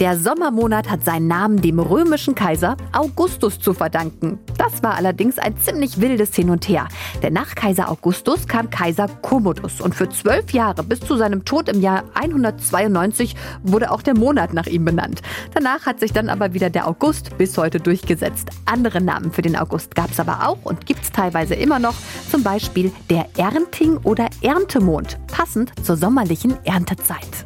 Der Sommermonat hat seinen Namen dem römischen Kaiser Augustus zu verdanken. Das war allerdings ein ziemlich wildes Hin und Her. Denn nach Kaiser Augustus kam Kaiser Commodus und für zwölf Jahre bis zu seinem Tod im Jahr 192 wurde auch der Monat nach ihm benannt. Danach hat sich dann aber wieder der August bis heute durchgesetzt. Andere Namen für den August gab es aber auch und gibt es teilweise immer noch. Zum Beispiel der Ernting oder Erntemond, passend zur sommerlichen Erntezeit.